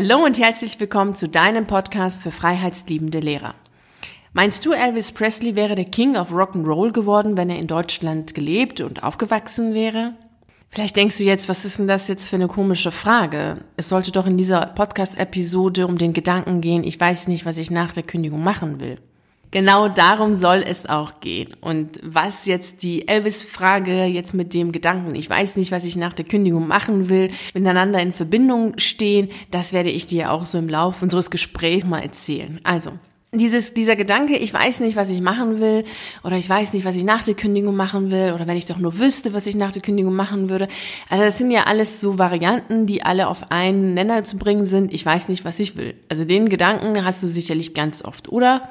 Hallo und herzlich willkommen zu deinem Podcast für freiheitsliebende Lehrer. Meinst du, Elvis Presley wäre der King of Rock'n'Roll geworden, wenn er in Deutschland gelebt und aufgewachsen wäre? Vielleicht denkst du jetzt, was ist denn das jetzt für eine komische Frage? Es sollte doch in dieser Podcast-Episode um den Gedanken gehen, ich weiß nicht, was ich nach der Kündigung machen will. Genau darum soll es auch gehen. Und was jetzt die Elvis-Frage jetzt mit dem Gedanken, ich weiß nicht, was ich nach der Kündigung machen will, miteinander in Verbindung stehen, das werde ich dir auch so im Laufe unseres Gesprächs mal erzählen. Also, dieses, dieser Gedanke, ich weiß nicht, was ich machen will, oder ich weiß nicht, was ich nach der Kündigung machen will, oder wenn ich doch nur wüsste, was ich nach der Kündigung machen würde. Also das sind ja alles so Varianten, die alle auf einen Nenner zu bringen sind. Ich weiß nicht, was ich will. Also den Gedanken hast du sicherlich ganz oft, oder?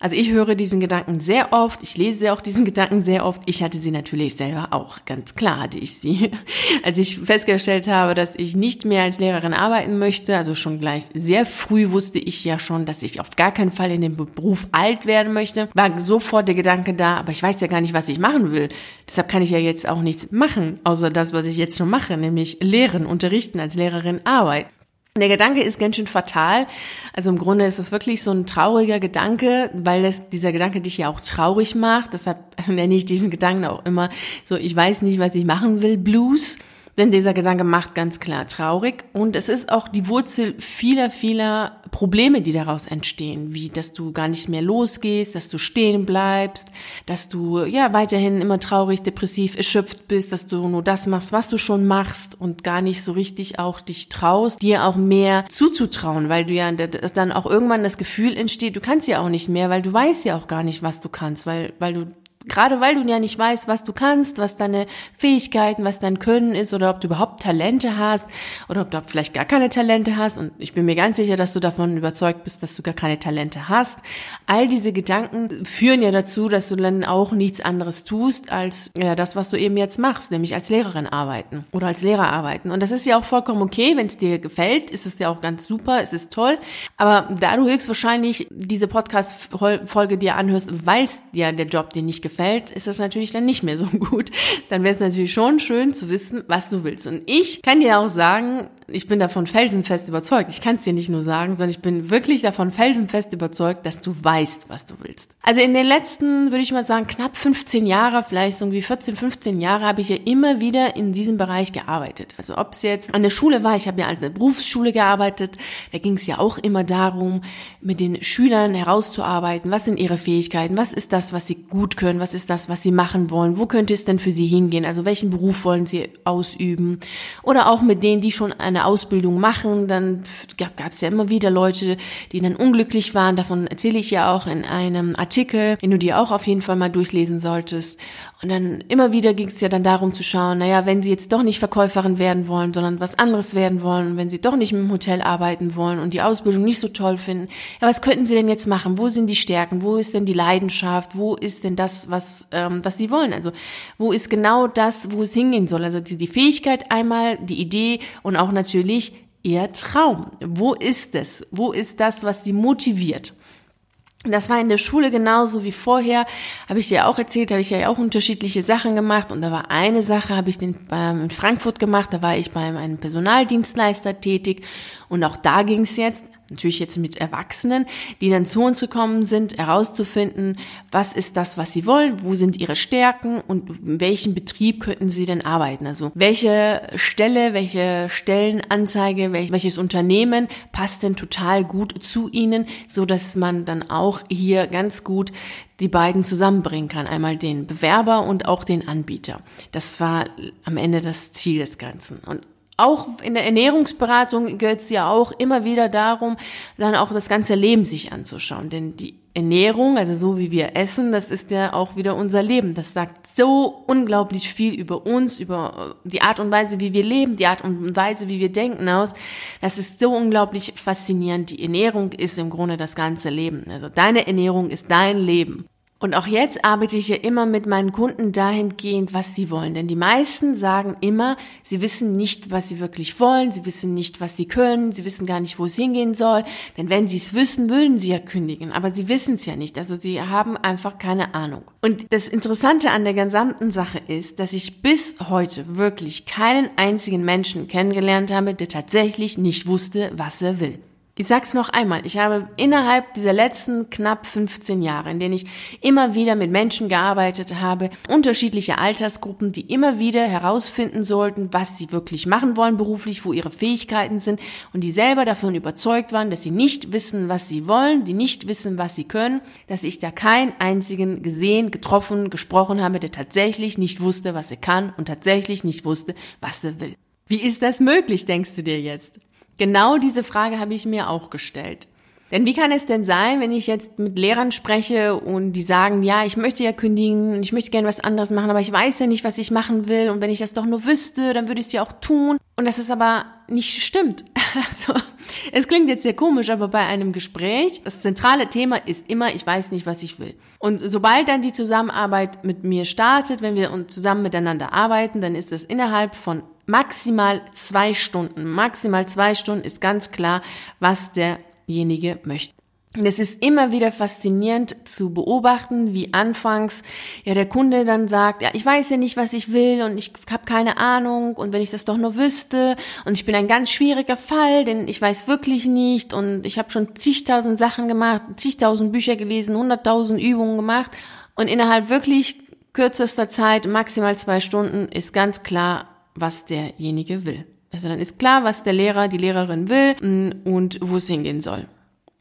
Also ich höre diesen Gedanken sehr oft, ich lese auch diesen Gedanken sehr oft. Ich hatte sie natürlich selber auch, ganz klar hatte ich sie. Als ich festgestellt habe, dass ich nicht mehr als Lehrerin arbeiten möchte, also schon gleich sehr früh wusste ich ja schon, dass ich auf gar keinen Fall in dem Beruf alt werden möchte, war sofort der Gedanke da, aber ich weiß ja gar nicht, was ich machen will. Deshalb kann ich ja jetzt auch nichts machen, außer das, was ich jetzt schon mache, nämlich lehren, unterrichten, als Lehrerin arbeiten. Der Gedanke ist ganz schön fatal. Also im Grunde ist es wirklich so ein trauriger Gedanke, weil das, dieser Gedanke dich ja auch traurig macht. Deshalb nenne ich diesen Gedanken auch immer so, ich weiß nicht, was ich machen will, Blues. Denn dieser Gedanke macht ganz klar traurig. Und es ist auch die Wurzel vieler, vieler Probleme, die daraus entstehen, wie dass du gar nicht mehr losgehst, dass du stehen bleibst, dass du ja weiterhin immer traurig, depressiv, erschöpft bist, dass du nur das machst, was du schon machst und gar nicht so richtig auch dich traust, dir auch mehr zuzutrauen, weil du ja dass dann auch irgendwann das Gefühl entsteht, du kannst ja auch nicht mehr, weil du weißt ja auch gar nicht, was du kannst, weil weil du gerade weil du ja nicht weißt, was du kannst, was deine Fähigkeiten, was dein Können ist oder ob du überhaupt Talente hast oder ob du vielleicht gar keine Talente hast. Und ich bin mir ganz sicher, dass du davon überzeugt bist, dass du gar keine Talente hast. All diese Gedanken führen ja dazu, dass du dann auch nichts anderes tust als ja, das, was du eben jetzt machst, nämlich als Lehrerin arbeiten oder als Lehrer arbeiten. Und das ist ja auch vollkommen okay, wenn es dir gefällt, ist es ja auch ganz super, es ist toll. Aber da du höchstwahrscheinlich diese Podcast-Folge dir anhörst, weil es dir der Job dir nicht gefällt, gefällt, ist das natürlich dann nicht mehr so gut. Dann wäre es natürlich schon schön zu wissen, was du willst. Und ich kann dir auch sagen, ich bin davon felsenfest überzeugt. Ich kann es dir nicht nur sagen, sondern ich bin wirklich davon felsenfest überzeugt, dass du weißt, was du willst. Also in den letzten, würde ich mal sagen, knapp 15 Jahre, vielleicht so irgendwie 14, 15 Jahre, habe ich ja immer wieder in diesem Bereich gearbeitet. Also ob es jetzt an der Schule war, ich habe ja an der Berufsschule gearbeitet, da ging es ja auch immer darum, mit den Schülern herauszuarbeiten, was sind ihre Fähigkeiten, was ist das, was sie gut können, was ist das, was sie machen wollen, wo könnte es denn für sie hingehen, also welchen Beruf wollen sie ausüben. Oder auch mit denen, die schon eine Ausbildung machen, dann gab es ja immer wieder Leute, die dann unglücklich waren. Davon erzähle ich ja auch in einem Artikel, den du dir auch auf jeden Fall mal durchlesen solltest. Und dann immer wieder ging es ja dann darum zu schauen, naja, wenn sie jetzt doch nicht Verkäuferin werden wollen, sondern was anderes werden wollen, wenn sie doch nicht im Hotel arbeiten wollen und die Ausbildung nicht so toll finden, ja, was könnten sie denn jetzt machen? Wo sind die Stärken? Wo ist denn die Leidenschaft? Wo ist denn das, was, ähm, was sie wollen? Also wo ist genau das, wo es hingehen soll? Also die, die Fähigkeit einmal, die Idee und auch natürlich ihr Traum. Wo ist es? Wo ist das, was sie motiviert? Das war in der Schule genauso wie vorher. Habe ich dir auch erzählt, habe ich ja auch unterschiedliche Sachen gemacht. Und da war eine Sache, habe ich den, ähm, in Frankfurt gemacht. Da war ich bei einem Personaldienstleister tätig. Und auch da ging es jetzt natürlich jetzt mit Erwachsenen, die dann zu uns gekommen sind, herauszufinden, was ist das, was sie wollen, wo sind ihre Stärken und in welchem Betrieb könnten sie denn arbeiten. Also welche Stelle, welche Stellenanzeige, welches Unternehmen passt denn total gut zu ihnen, so dass man dann auch hier ganz gut die beiden zusammenbringen kann. Einmal den Bewerber und auch den Anbieter. Das war am Ende das Ziel des Ganzen. Und auch in der Ernährungsberatung geht es ja auch immer wieder darum, dann auch das ganze Leben sich anzuschauen. Denn die Ernährung, also so wie wir essen, das ist ja auch wieder unser Leben. Das sagt so unglaublich viel über uns, über die Art und Weise, wie wir leben, die Art und Weise, wie wir denken aus. Das ist so unglaublich faszinierend. Die Ernährung ist im Grunde das ganze Leben. Also deine Ernährung ist dein Leben. Und auch jetzt arbeite ich ja immer mit meinen Kunden dahingehend, was sie wollen. Denn die meisten sagen immer, sie wissen nicht, was sie wirklich wollen, sie wissen nicht, was sie können, sie wissen gar nicht, wo es hingehen soll. Denn wenn sie es wüssten, würden sie ja kündigen. Aber sie wissen es ja nicht. Also sie haben einfach keine Ahnung. Und das Interessante an der gesamten Sache ist, dass ich bis heute wirklich keinen einzigen Menschen kennengelernt habe, der tatsächlich nicht wusste, was er will. Ich sag's noch einmal, ich habe innerhalb dieser letzten knapp 15 Jahre, in denen ich immer wieder mit Menschen gearbeitet habe, unterschiedliche Altersgruppen, die immer wieder herausfinden sollten, was sie wirklich machen wollen beruflich, wo ihre Fähigkeiten sind und die selber davon überzeugt waren, dass sie nicht wissen, was sie wollen, die nicht wissen, was sie können, dass ich da keinen einzigen gesehen, getroffen, gesprochen habe, der tatsächlich nicht wusste, was er kann und tatsächlich nicht wusste, was er will. Wie ist das möglich, denkst du dir jetzt? Genau diese Frage habe ich mir auch gestellt. Denn wie kann es denn sein, wenn ich jetzt mit Lehrern spreche und die sagen, ja, ich möchte ja kündigen, ich möchte gerne was anderes machen, aber ich weiß ja nicht, was ich machen will und wenn ich das doch nur wüsste, dann würde ich es ja auch tun. Und das ist aber nicht stimmt. Also, es klingt jetzt sehr komisch, aber bei einem Gespräch, das zentrale Thema ist immer, ich weiß nicht, was ich will. Und sobald dann die Zusammenarbeit mit mir startet, wenn wir zusammen miteinander arbeiten, dann ist das innerhalb von maximal zwei Stunden. Maximal zwei Stunden ist ganz klar, was derjenige möchte. Und es ist immer wieder faszinierend zu beobachten, wie anfangs ja der Kunde dann sagt, ja, ich weiß ja nicht, was ich will und ich habe keine Ahnung und wenn ich das doch nur wüsste und ich bin ein ganz schwieriger Fall, denn ich weiß wirklich nicht und ich habe schon zigtausend Sachen gemacht, zigtausend Bücher gelesen, hunderttausend Übungen gemacht und innerhalb wirklich kürzester Zeit, maximal zwei Stunden, ist ganz klar, was derjenige will. Also dann ist klar, was der Lehrer, die Lehrerin will mm, und wo es hingehen soll.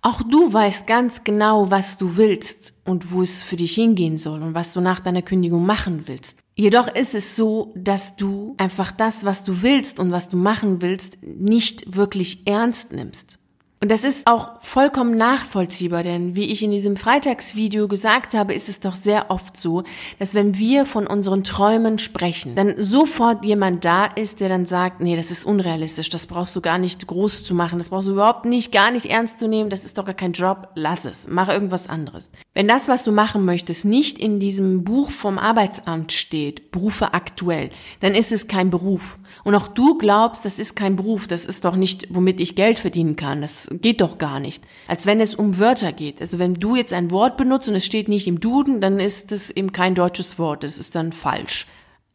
Auch du weißt ganz genau, was du willst und wo es für dich hingehen soll und was du nach deiner Kündigung machen willst. Jedoch ist es so, dass du einfach das, was du willst und was du machen willst, nicht wirklich ernst nimmst. Und das ist auch vollkommen nachvollziehbar, denn wie ich in diesem Freitagsvideo gesagt habe, ist es doch sehr oft so, dass wenn wir von unseren Träumen sprechen, dann sofort jemand da ist, der dann sagt, nee, das ist unrealistisch, das brauchst du gar nicht groß zu machen, das brauchst du überhaupt nicht, gar nicht ernst zu nehmen, das ist doch gar kein Job, lass es, mach irgendwas anderes. Wenn das, was du machen möchtest, nicht in diesem Buch vom Arbeitsamt steht, Berufe aktuell, dann ist es kein Beruf. Und auch du glaubst, das ist kein Beruf, das ist doch nicht, womit ich Geld verdienen kann, geht doch gar nicht. Als wenn es um Wörter geht. Also wenn du jetzt ein Wort benutzt und es steht nicht im Duden, dann ist es eben kein deutsches Wort. Das ist dann falsch.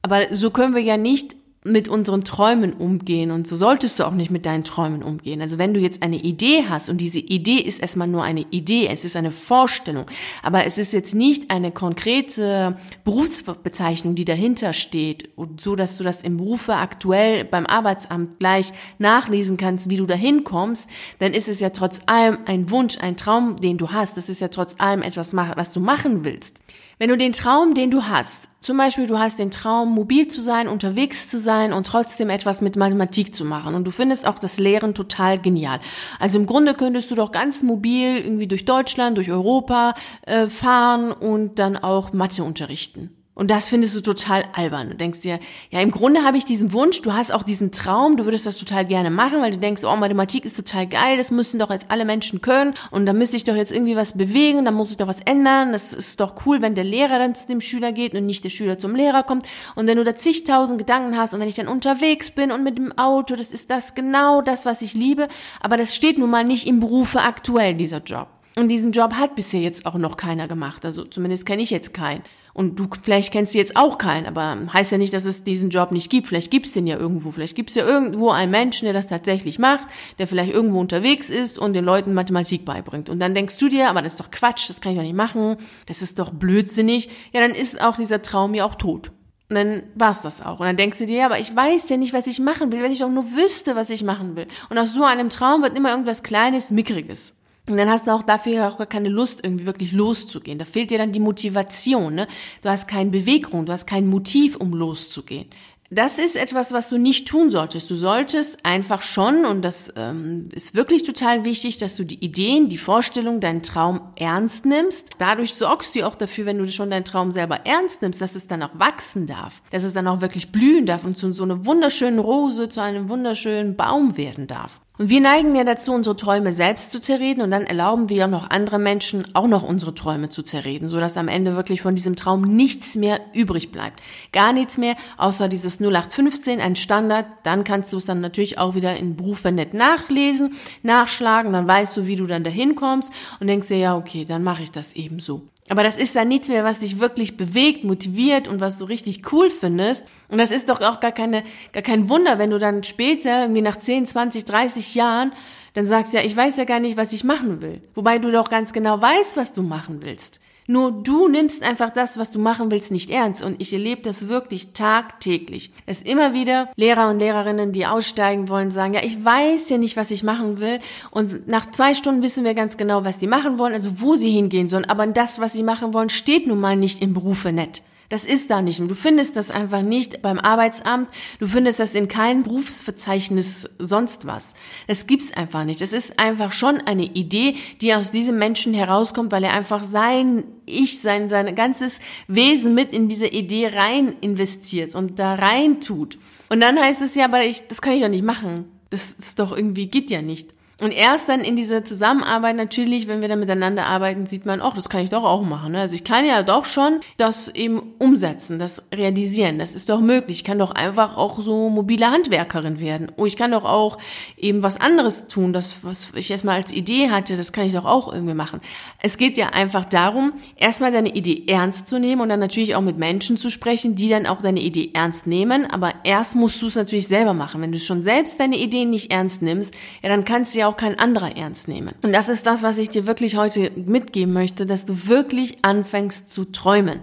Aber so können wir ja nicht mit unseren Träumen umgehen und so solltest du auch nicht mit deinen Träumen umgehen. Also wenn du jetzt eine Idee hast und diese Idee ist erstmal nur eine Idee, es ist eine Vorstellung, aber es ist jetzt nicht eine konkrete Berufsbezeichnung, die dahinter steht und so, dass du das im Berufe aktuell beim Arbeitsamt gleich nachlesen kannst, wie du dahin kommst, dann ist es ja trotz allem ein Wunsch, ein Traum, den du hast. Das ist ja trotz allem etwas, was du machen willst. Wenn du den Traum, den du hast, zum Beispiel du hast den Traum, mobil zu sein, unterwegs zu sein und trotzdem etwas mit Mathematik zu machen und du findest auch das Lehren total genial. Also im Grunde könntest du doch ganz mobil irgendwie durch Deutschland, durch Europa äh, fahren und dann auch Mathe unterrichten. Und das findest du total albern. Du denkst dir, ja, im Grunde habe ich diesen Wunsch, du hast auch diesen Traum, du würdest das total gerne machen, weil du denkst, oh, Mathematik ist total geil, das müssen doch jetzt alle Menschen können und da müsste ich doch jetzt irgendwie was bewegen, da muss ich doch was ändern. Das ist doch cool, wenn der Lehrer dann zu dem Schüler geht und nicht der Schüler zum Lehrer kommt. Und wenn du da zigtausend Gedanken hast und wenn ich dann unterwegs bin und mit dem Auto, das ist das genau das, was ich liebe. Aber das steht nun mal nicht im Berufe aktuell, dieser Job. Und diesen Job hat bisher jetzt auch noch keiner gemacht. Also zumindest kenne ich jetzt keinen. Und du, vielleicht kennst du jetzt auch keinen, aber heißt ja nicht, dass es diesen Job nicht gibt. Vielleicht gibt's den ja irgendwo. Vielleicht gibt's ja irgendwo einen Menschen, der das tatsächlich macht, der vielleicht irgendwo unterwegs ist und den Leuten Mathematik beibringt. Und dann denkst du dir, aber das ist doch Quatsch, das kann ich doch nicht machen, das ist doch blödsinnig. Ja, dann ist auch dieser Traum ja auch tot. Und dann war's das auch. Und dann denkst du dir, ja, aber ich weiß ja nicht, was ich machen will, wenn ich doch nur wüsste, was ich machen will. Und aus so einem Traum wird immer irgendwas Kleines, Mickriges. Und dann hast du auch dafür auch gar keine Lust, irgendwie wirklich loszugehen. Da fehlt dir dann die Motivation. Ne? Du hast keine Bewegung, du hast kein Motiv, um loszugehen. Das ist etwas, was du nicht tun solltest. Du solltest einfach schon, und das ähm, ist wirklich total wichtig, dass du die Ideen, die Vorstellung, deinen Traum ernst nimmst. Dadurch sorgst du auch dafür, wenn du schon deinen Traum selber ernst nimmst, dass es dann auch wachsen darf, dass es dann auch wirklich blühen darf und zu so einer wunderschönen Rose, zu einem wunderschönen Baum werden darf. Und wir neigen ja dazu, unsere Träume selbst zu zerreden und dann erlauben wir auch noch andere Menschen auch noch unsere Träume zu zerreden, sodass am Ende wirklich von diesem Traum nichts mehr übrig bleibt. Gar nichts mehr, außer dieses 0815, ein Standard. Dann kannst du es dann natürlich auch wieder in Berufsnet nachlesen, nachschlagen, dann weißt du, wie du dann dahin kommst und denkst dir, ja, okay, dann mache ich das eben so. Aber das ist dann nichts mehr, was dich wirklich bewegt, motiviert und was du richtig cool findest. Und das ist doch auch gar keine, gar kein Wunder, wenn du dann später, irgendwie nach 10, 20, 30 Jahren, dann sagst, ja, ich weiß ja gar nicht, was ich machen will. Wobei du doch ganz genau weißt, was du machen willst. Nur du nimmst einfach das, was du machen willst, nicht ernst. Und ich erlebe das wirklich tagtäglich. Es immer wieder Lehrer und Lehrerinnen, die aussteigen wollen, sagen, ja, ich weiß ja nicht, was ich machen will. Und nach zwei Stunden wissen wir ganz genau, was sie machen wollen, also wo sie hingehen sollen. Aber das, was sie machen wollen, steht nun mal nicht im Berufe nett. Das ist da nicht. Du findest das einfach nicht beim Arbeitsamt. Du findest das in keinem Berufsverzeichnis sonst was. Das gibt's einfach nicht. Es ist einfach schon eine Idee, die aus diesem Menschen herauskommt, weil er einfach sein Ich, sein, sein ganzes Wesen mit in diese Idee rein investiert und da rein tut. Und dann heißt es ja, aber ich, das kann ich doch nicht machen. Das ist doch irgendwie, geht ja nicht. Und erst dann in dieser Zusammenarbeit natürlich, wenn wir dann miteinander arbeiten, sieht man, oh, das kann ich doch auch machen. Ne? Also ich kann ja doch schon das eben umsetzen, das realisieren. Das ist doch möglich. Ich kann doch einfach auch so mobile Handwerkerin werden. Oh, ich kann doch auch eben was anderes tun. Das, was ich erstmal als Idee hatte, das kann ich doch auch irgendwie machen. Es geht ja einfach darum, erstmal deine Idee ernst zu nehmen und dann natürlich auch mit Menschen zu sprechen, die dann auch deine Idee ernst nehmen. Aber erst musst du es natürlich selber machen. Wenn du schon selbst deine Ideen nicht ernst nimmst, ja, dann kannst du ja auch kein anderer ernst nehmen. Und das ist das, was ich dir wirklich heute mitgeben möchte, dass du wirklich anfängst zu träumen.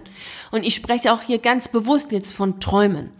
Und ich spreche auch hier ganz bewusst jetzt von Träumen.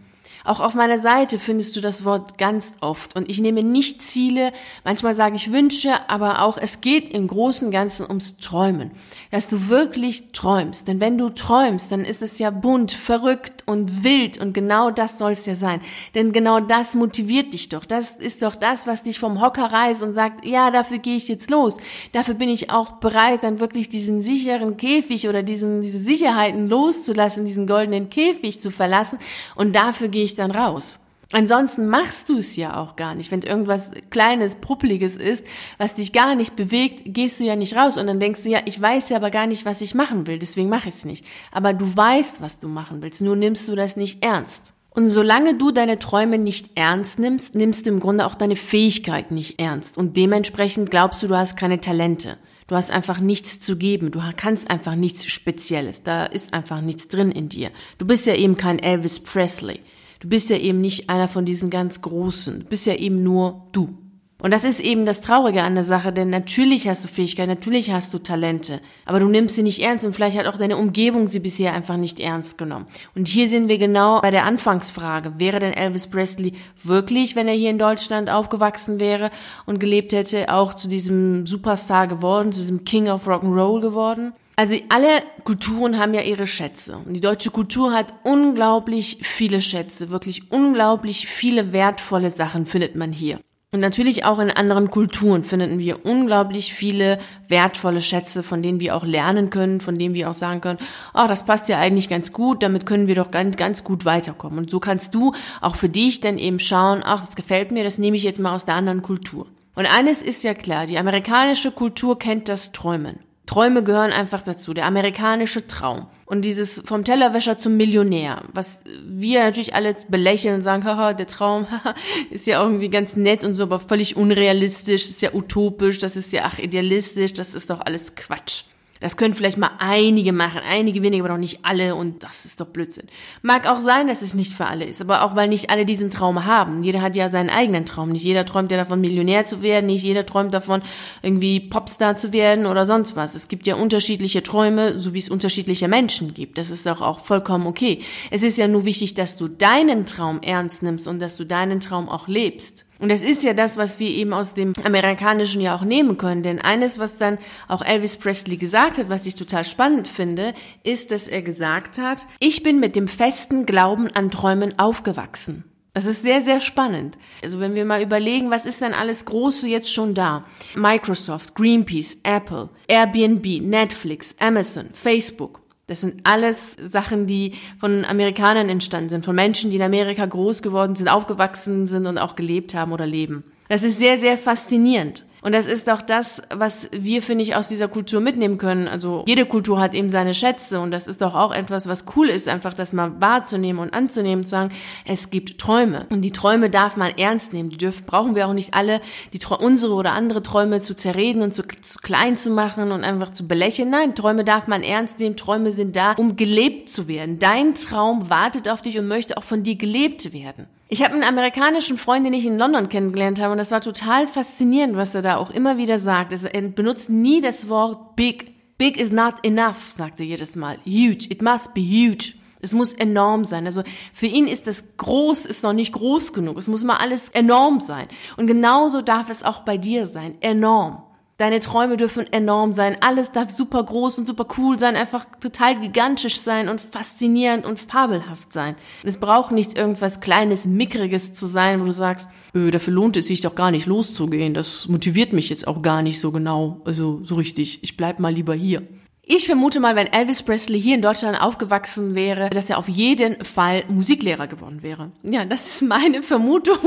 Auch auf meiner Seite findest du das Wort ganz oft. Und ich nehme nicht Ziele, manchmal sage ich Wünsche, aber auch es geht im Großen und Ganzen ums Träumen. Dass du wirklich träumst. Denn wenn du träumst, dann ist es ja bunt, verrückt und wild. Und genau das soll es ja sein. Denn genau das motiviert dich doch. Das ist doch das, was dich vom Hocker reißt und sagt, ja, dafür gehe ich jetzt los. Dafür bin ich auch bereit, dann wirklich diesen sicheren Käfig oder diesen, diese Sicherheiten loszulassen, diesen goldenen Käfig zu verlassen. Und dafür gehe ich ich dann raus. Ansonsten machst du es ja auch gar nicht. Wenn irgendwas Kleines, Puppeliges ist, was dich gar nicht bewegt, gehst du ja nicht raus und dann denkst du ja, ich weiß ja aber gar nicht, was ich machen will, deswegen mache ich es nicht. Aber du weißt, was du machen willst, nur nimmst du das nicht ernst. Und solange du deine Träume nicht ernst nimmst, nimmst du im Grunde auch deine Fähigkeit nicht ernst. Und dementsprechend glaubst du, du hast keine Talente. Du hast einfach nichts zu geben. Du kannst einfach nichts Spezielles. Da ist einfach nichts drin in dir. Du bist ja eben kein Elvis Presley. Du bist ja eben nicht einer von diesen ganz Großen. Du bist ja eben nur du. Und das ist eben das Traurige an der Sache, denn natürlich hast du Fähigkeit, natürlich hast du Talente, aber du nimmst sie nicht ernst und vielleicht hat auch deine Umgebung sie bisher einfach nicht ernst genommen. Und hier sind wir genau bei der Anfangsfrage. Wäre denn Elvis Presley wirklich, wenn er hier in Deutschland aufgewachsen wäre und gelebt hätte, auch zu diesem Superstar geworden, zu diesem King of Rock'n'Roll geworden? Also alle Kulturen haben ja ihre Schätze. Und die deutsche Kultur hat unglaublich viele Schätze, wirklich unglaublich viele wertvolle Sachen findet man hier. Und natürlich auch in anderen Kulturen finden wir unglaublich viele wertvolle Schätze, von denen wir auch lernen können, von denen wir auch sagen können, oh, das passt ja eigentlich ganz gut, damit können wir doch ganz, ganz gut weiterkommen. Und so kannst du auch für dich dann eben schauen, ach, das gefällt mir, das nehme ich jetzt mal aus der anderen Kultur. Und eines ist ja klar, die amerikanische Kultur kennt das Träumen. Träume gehören einfach dazu, der amerikanische Traum. Und dieses vom Tellerwäscher zum Millionär, was wir natürlich alle belächeln und sagen, haha, der Traum haha, ist ja irgendwie ganz nett und so, aber völlig unrealistisch, ist ja utopisch, das ist ja ach idealistisch, das ist doch alles Quatsch. Das können vielleicht mal einige machen, einige wenige, aber noch nicht alle und das ist doch Blödsinn. Mag auch sein, dass es nicht für alle ist, aber auch weil nicht alle diesen Traum haben. Jeder hat ja seinen eigenen Traum. Nicht jeder träumt ja davon, Millionär zu werden, nicht jeder träumt davon, irgendwie Popstar zu werden oder sonst was. Es gibt ja unterschiedliche Träume, so wie es unterschiedliche Menschen gibt. Das ist auch, auch vollkommen okay. Es ist ja nur wichtig, dass du deinen Traum ernst nimmst und dass du deinen Traum auch lebst. Und das ist ja das, was wir eben aus dem Amerikanischen ja auch nehmen können. Denn eines, was dann auch Elvis Presley gesagt hat, was ich total spannend finde, ist, dass er gesagt hat, ich bin mit dem festen Glauben an Träumen aufgewachsen. Das ist sehr, sehr spannend. Also wenn wir mal überlegen, was ist denn alles Große jetzt schon da? Microsoft, Greenpeace, Apple, Airbnb, Netflix, Amazon, Facebook. Das sind alles Sachen, die von Amerikanern entstanden sind, von Menschen, die in Amerika groß geworden sind, aufgewachsen sind und auch gelebt haben oder leben. Das ist sehr, sehr faszinierend. Und das ist auch das, was wir, finde ich, aus dieser Kultur mitnehmen können. Also jede Kultur hat eben seine Schätze und das ist doch auch etwas, was cool ist, einfach das mal wahrzunehmen und anzunehmen, zu sagen, es gibt Träume. Und die Träume darf man ernst nehmen. Die dürfen, brauchen wir auch nicht alle, die unsere oder andere Träume zu zerreden und zu, zu klein zu machen und einfach zu belächeln. Nein, Träume darf man ernst nehmen. Träume sind da, um gelebt zu werden. Dein Traum wartet auf dich und möchte auch von dir gelebt werden. Ich habe einen amerikanischen Freund, den ich in London kennengelernt habe, und das war total faszinierend, was er da auch immer wieder sagt. Er benutzt nie das Wort big. Big is not enough, sagt er jedes Mal. Huge. It must be huge. Es muss enorm sein. Also für ihn ist das groß, ist noch nicht groß genug. Es muss mal alles enorm sein. Und genauso darf es auch bei dir sein. Enorm. Deine Träume dürfen enorm sein. Alles darf super groß und super cool sein, einfach total gigantisch sein und faszinierend und fabelhaft sein. Und es braucht nicht irgendwas Kleines, Mickriges zu sein, wo du sagst, äh, dafür lohnt es sich doch gar nicht loszugehen. Das motiviert mich jetzt auch gar nicht so genau, also so richtig. Ich bleib mal lieber hier. Ich vermute mal, wenn Elvis Presley hier in Deutschland aufgewachsen wäre, dass er auf jeden Fall Musiklehrer geworden wäre. Ja, das ist meine Vermutung.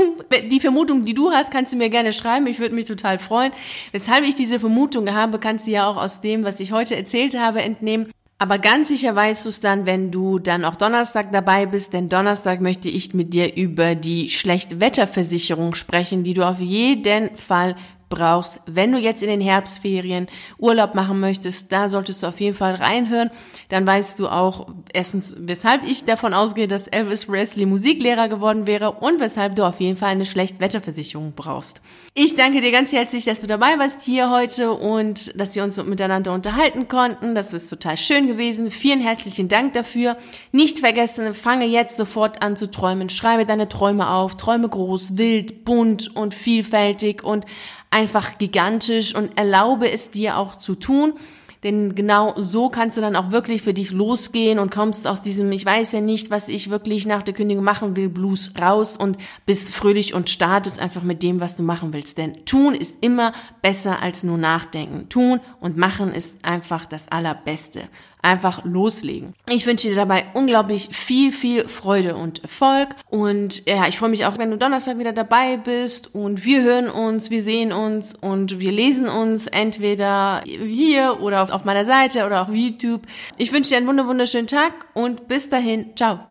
Die Vermutung, die du hast, kannst du mir gerne schreiben. Ich würde mich total freuen. Weshalb ich diese Vermutung habe, kannst du ja auch aus dem, was ich heute erzählt habe, entnehmen. Aber ganz sicher weißt du es dann, wenn du dann auch Donnerstag dabei bist, denn Donnerstag möchte ich mit dir über die Schlechtwetterversicherung sprechen, die du auf jeden Fall brauchst, wenn du jetzt in den Herbstferien Urlaub machen möchtest, da solltest du auf jeden Fall reinhören. Dann weißt du auch erstens, weshalb ich davon ausgehe, dass Elvis Presley Musiklehrer geworden wäre und weshalb du auf jeden Fall eine Schlechtwetterversicherung brauchst. Ich danke dir ganz herzlich, dass du dabei warst hier heute und dass wir uns miteinander unterhalten konnten. Das ist total schön gewesen. Vielen herzlichen Dank dafür. Nicht vergessen, fange jetzt sofort an zu träumen. Schreibe deine Träume auf. Träume groß, wild, bunt und vielfältig und einfach gigantisch und erlaube es dir auch zu tun. Denn genau so kannst du dann auch wirklich für dich losgehen und kommst aus diesem, ich weiß ja nicht, was ich wirklich nach der Kündigung machen will, Blues raus und bist fröhlich und startest einfach mit dem, was du machen willst. Denn tun ist immer besser als nur nachdenken. Tun und machen ist einfach das Allerbeste einfach loslegen. Ich wünsche dir dabei unglaublich viel, viel Freude und Erfolg. Und ja, ich freue mich auch, wenn du Donnerstag wieder dabei bist und wir hören uns, wir sehen uns und wir lesen uns entweder hier oder auf meiner Seite oder auf YouTube. Ich wünsche dir einen wunderschönen Tag und bis dahin, ciao.